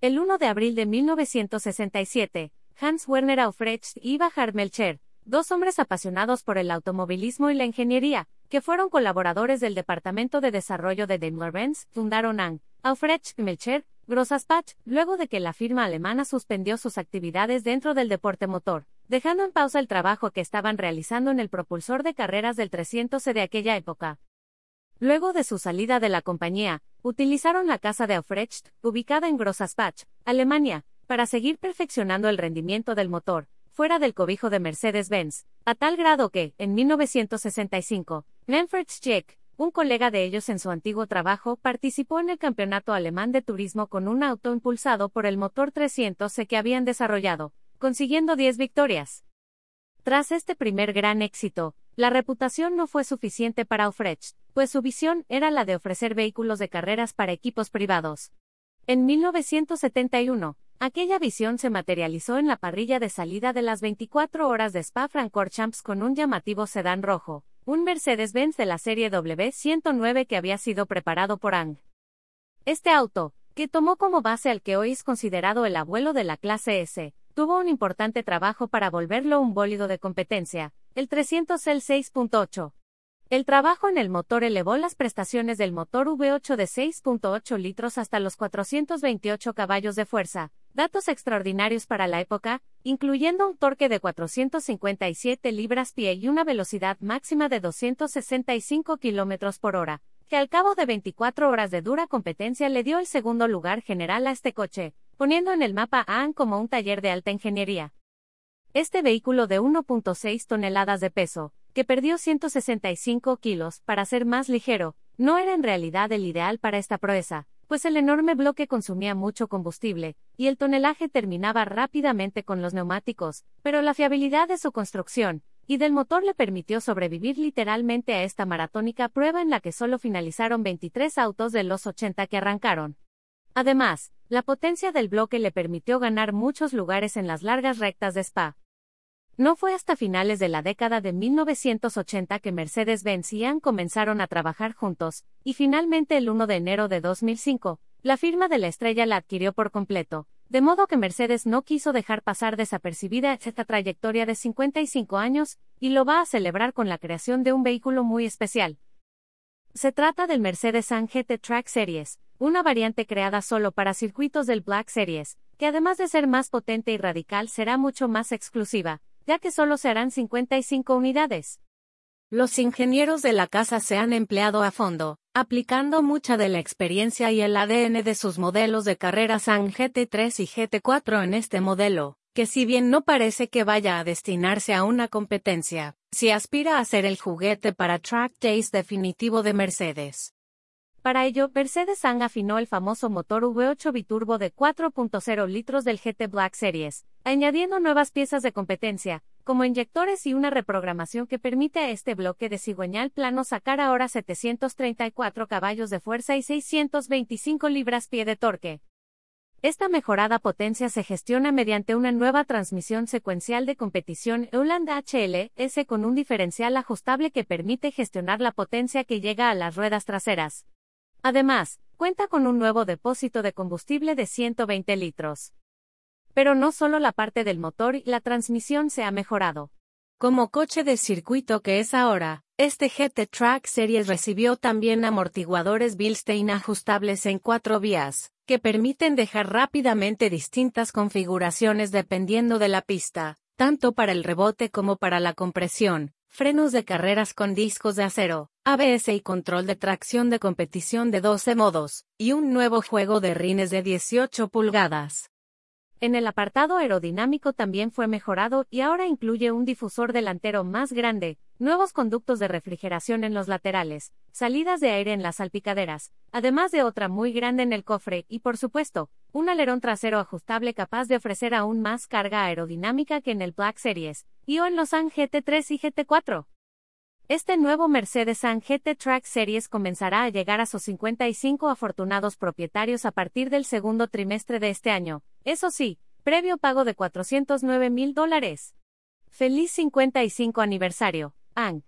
El 1 de abril de 1967, Hans Werner Aufrecht y Bachar Melcher, dos hombres apasionados por el automovilismo y la ingeniería, que fueron colaboradores del Departamento de Desarrollo de Daimler-Benz, fundaron ANG, Aufrecht Melcher, Grossaspach, luego de que la firma alemana suspendió sus actividades dentro del deporte motor, dejando en pausa el trabajo que estaban realizando en el propulsor de carreras del 300 de aquella época. Luego de su salida de la compañía, utilizaron la casa de Aufrecht, ubicada en Grossaspach, Alemania, para seguir perfeccionando el rendimiento del motor, fuera del cobijo de Mercedes-Benz, a tal grado que, en 1965, Manfred Schick, un colega de ellos en su antiguo trabajo, participó en el campeonato alemán de turismo con un auto impulsado por el motor 300C que habían desarrollado, consiguiendo 10 victorias. Tras este primer gran éxito, la reputación no fue suficiente para Aufrecht, pues su visión era la de ofrecer vehículos de carreras para equipos privados. En 1971, Aquella visión se materializó en la parrilla de salida de las 24 horas de Spa-Francorchamps con un llamativo sedán rojo, un Mercedes-Benz de la serie W109 que había sido preparado por Ang. Este auto, que tomó como base al que hoy es considerado el abuelo de la clase S, tuvo un importante trabajo para volverlo un bólido de competencia, el 300L 6.8. El trabajo en el motor elevó las prestaciones del motor V8 de 6.8 litros hasta los 428 caballos de fuerza, datos extraordinarios para la época, incluyendo un torque de 457 libras-pie y una velocidad máxima de 265 km por hora, que al cabo de 24 horas de dura competencia le dio el segundo lugar general a este coche, poniendo en el mapa a AN como un taller de alta ingeniería. Este vehículo de 1.6 toneladas de peso, que perdió 165 kilos para ser más ligero, no era en realidad el ideal para esta proeza, pues el enorme bloque consumía mucho combustible, y el tonelaje terminaba rápidamente con los neumáticos, pero la fiabilidad de su construcción y del motor le permitió sobrevivir literalmente a esta maratónica prueba en la que solo finalizaron 23 autos de los 80 que arrancaron. Además, la potencia del bloque le permitió ganar muchos lugares en las largas rectas de Spa. No fue hasta finales de la década de 1980 que Mercedes-Benz y AN comenzaron a trabajar juntos, y finalmente el 1 de enero de 2005, la firma de la estrella la adquirió por completo, de modo que Mercedes no quiso dejar pasar desapercibida esta trayectoria de 55 años, y lo va a celebrar con la creación de un vehículo muy especial. Se trata del Mercedes-AN GT Track Series, una variante creada solo para circuitos del Black Series, que además de ser más potente y radical será mucho más exclusiva, ya que solo se harán 55 unidades. Los ingenieros de la casa se han empleado a fondo, aplicando mucha de la experiencia y el ADN de sus modelos de carreras SAN GT3 y GT4 en este modelo, que si bien no parece que vaya a destinarse a una competencia, si aspira a ser el juguete para track days definitivo de Mercedes. Para ello, Mercedes-ANG afinó el famoso motor V8 biturbo de 4.0 litros del GT Black Series, añadiendo nuevas piezas de competencia, como inyectores y una reprogramación que permite a este bloque de cigüeñal plano sacar ahora 734 caballos de fuerza y 625 libras-pie de torque. Esta mejorada potencia se gestiona mediante una nueva transmisión secuencial de competición Euland HLS con un diferencial ajustable que permite gestionar la potencia que llega a las ruedas traseras. Además, cuenta con un nuevo depósito de combustible de 120 litros. Pero no solo la parte del motor y la transmisión se ha mejorado. Como coche de circuito que es ahora, este GT Track Series recibió también amortiguadores Bilstein ajustables en cuatro vías, que permiten dejar rápidamente distintas configuraciones dependiendo de la pista, tanto para el rebote como para la compresión, frenos de carreras con discos de acero, ABS y control de tracción de competición de 12 modos, y un nuevo juego de rines de 18 pulgadas. En el apartado aerodinámico también fue mejorado y ahora incluye un difusor delantero más grande, nuevos conductos de refrigeración en los laterales, salidas de aire en las salpicaderas, además de otra muy grande en el cofre y, por supuesto, un alerón trasero ajustable capaz de ofrecer aún más carga aerodinámica que en el Black Series, y o en los AN GT3 y GT4. Este nuevo Mercedes-AN GT Track Series comenzará a llegar a sus 55 afortunados propietarios a partir del segundo trimestre de este año, eso sí, previo pago de 409 mil dólares. Feliz 55 aniversario, Ang.